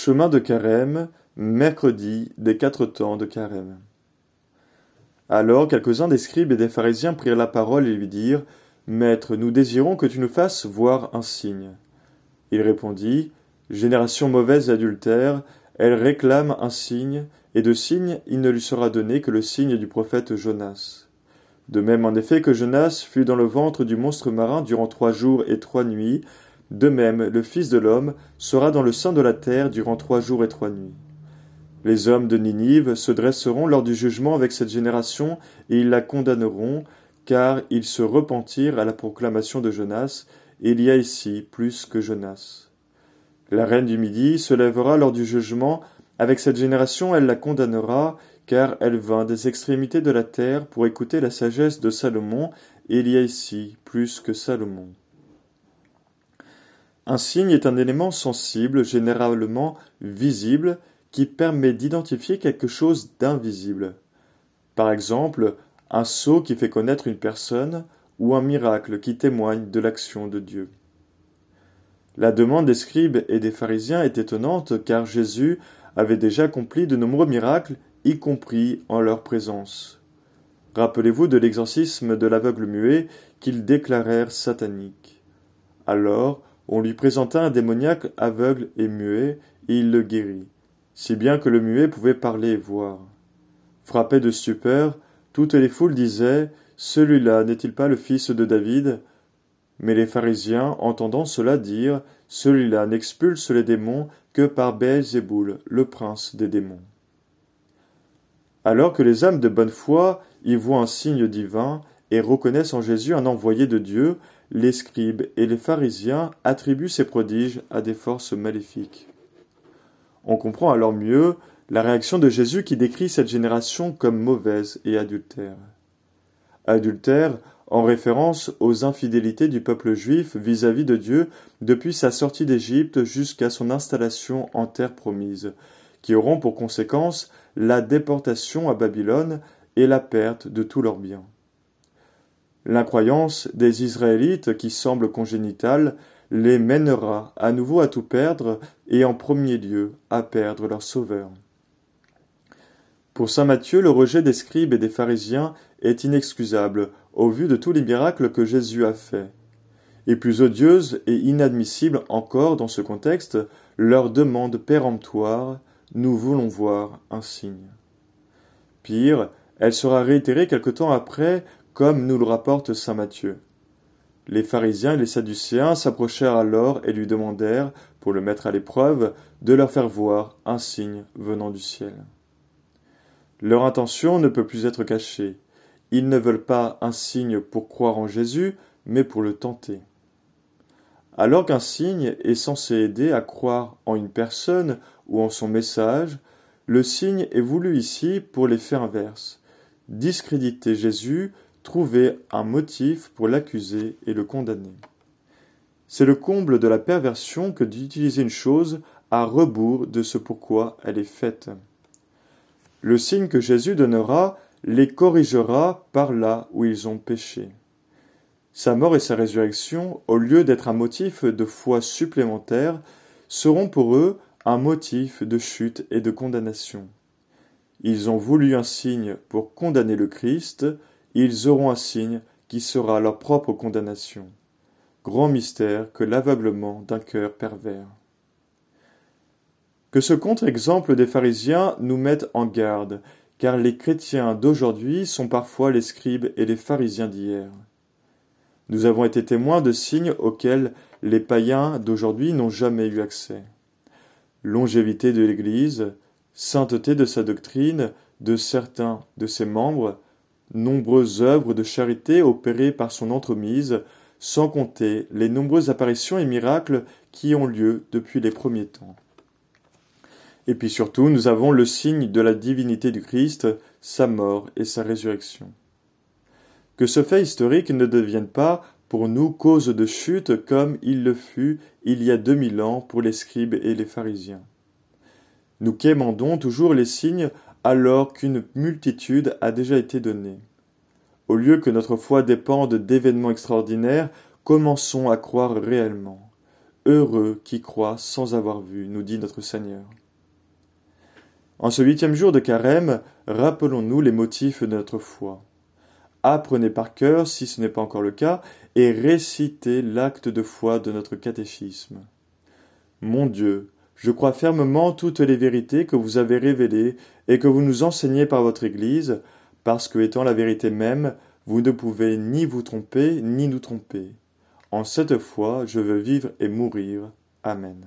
Chemin de Carême, mercredi des quatre temps de Carême. Alors quelques-uns des scribes et des pharisiens prirent la parole et lui dirent Maître, nous désirons que tu nous fasses voir un signe. Il répondit Génération mauvaise et adultère, elle réclame un signe, et de signe il ne lui sera donné que le signe du prophète Jonas. De même en effet que Jonas fut dans le ventre du monstre marin durant trois jours et trois nuits, de même le Fils de l'homme sera dans le sein de la terre durant trois jours et trois nuits. Les hommes de Ninive se dresseront lors du jugement avec cette génération, et ils la condamneront, car ils se repentirent à la proclamation de Jonas, et il y a ici plus que Jonas. La reine du Midi se lèvera lors du jugement, avec cette génération elle la condamnera, car elle vint des extrémités de la terre pour écouter la sagesse de Salomon, et il y a ici plus que Salomon. Un signe est un élément sensible, généralement visible, qui permet d'identifier quelque chose d'invisible. Par exemple, un sceau qui fait connaître une personne, ou un miracle qui témoigne de l'action de Dieu. La demande des scribes et des pharisiens est étonnante car Jésus avait déjà accompli de nombreux miracles y compris en leur présence. Rappelez-vous de l'exorcisme de l'aveugle muet qu'ils déclarèrent satanique. Alors on lui présenta un démoniaque aveugle et muet, et il le guérit, si bien que le muet pouvait parler et voir. Frappé de stupeur, toutes les foules disaient Celui-là n'est-il pas le fils de David? Mais les pharisiens, entendant cela dire Celui-là n'expulse les démons que par Béelzéboul, le prince des démons. Alors que les âmes de bonne foi y voient un signe divin et reconnaissent en Jésus un envoyé de Dieu, les scribes et les pharisiens attribuent ces prodiges à des forces maléfiques. On comprend alors mieux la réaction de Jésus qui décrit cette génération comme mauvaise et adultère. Adultère en référence aux infidélités du peuple juif vis-à-vis -vis de Dieu depuis sa sortie d'Égypte jusqu'à son installation en terre promise, qui auront pour conséquence la déportation à Babylone et la perte de tous leurs biens. L'incroyance des Israélites qui semble congénitale les mènera à nouveau à tout perdre et en premier lieu à perdre leur Sauveur. Pour saint Matthieu, le rejet des scribes et des pharisiens est inexcusable au vu de tous les miracles que Jésus a faits. Et plus odieuse et inadmissible encore dans ce contexte, leur demande péremptoire nous voulons voir un signe. Pire, elle sera réitérée quelque temps après, comme nous le rapporte saint Matthieu. Les pharisiens et les sadducéens s'approchèrent alors et lui demandèrent, pour le mettre à l'épreuve, de leur faire voir un signe venant du ciel. Leur intention ne peut plus être cachée. Ils ne veulent pas un signe pour croire en Jésus, mais pour le tenter. Alors qu'un signe est censé aider à croire en une personne ou en son message, le signe est voulu ici pour l'effet inverse. Discréditer Jésus, trouver un motif pour l'accuser et le condamner. C'est le comble de la perversion que d'utiliser une chose à rebours de ce pourquoi elle est faite. Le signe que Jésus donnera les corrigera par là où ils ont péché. Sa mort et sa résurrection, au lieu d'être un motif de foi supplémentaire, seront pour eux un motif de chute et de condamnation. Ils ont voulu un signe pour condamner le Christ, ils auront un signe qui sera leur propre condamnation. Grand mystère que l'aveuglement d'un cœur pervers. Que ce contre-exemple des pharisiens nous mette en garde, car les chrétiens d'aujourd'hui sont parfois les scribes et les pharisiens d'hier. Nous avons été témoins de signes auxquels les païens d'aujourd'hui n'ont jamais eu accès longévité de l'Église, sainteté de sa doctrine, de certains de ses membres, nombreuses œuvres de charité opérées par son entremise, sans compter les nombreuses apparitions et miracles qui ont lieu depuis les premiers temps. Et puis surtout, nous avons le signe de la divinité du Christ, sa mort et sa résurrection. Que ce fait historique ne devienne pas pour nous cause de chute comme il le fut il y a deux mille ans pour les scribes et les pharisiens. Nous quémandons toujours les signes alors qu'une multitude a déjà été donnée. Au lieu que notre foi dépende d'événements extraordinaires, commençons à croire réellement. heureux qui croient sans avoir vu, nous dit notre Seigneur. En ce huitième jour de carême, rappelons-nous les motifs de notre foi. Apprenez par cœur, si ce n'est pas encore le cas, et récitez l'acte de foi de notre catéchisme. Mon Dieu, je crois fermement toutes les vérités que vous avez révélées et que vous nous enseignez par votre Église, parce que, étant la vérité même, vous ne pouvez ni vous tromper, ni nous tromper. En cette foi, je veux vivre et mourir. Amen.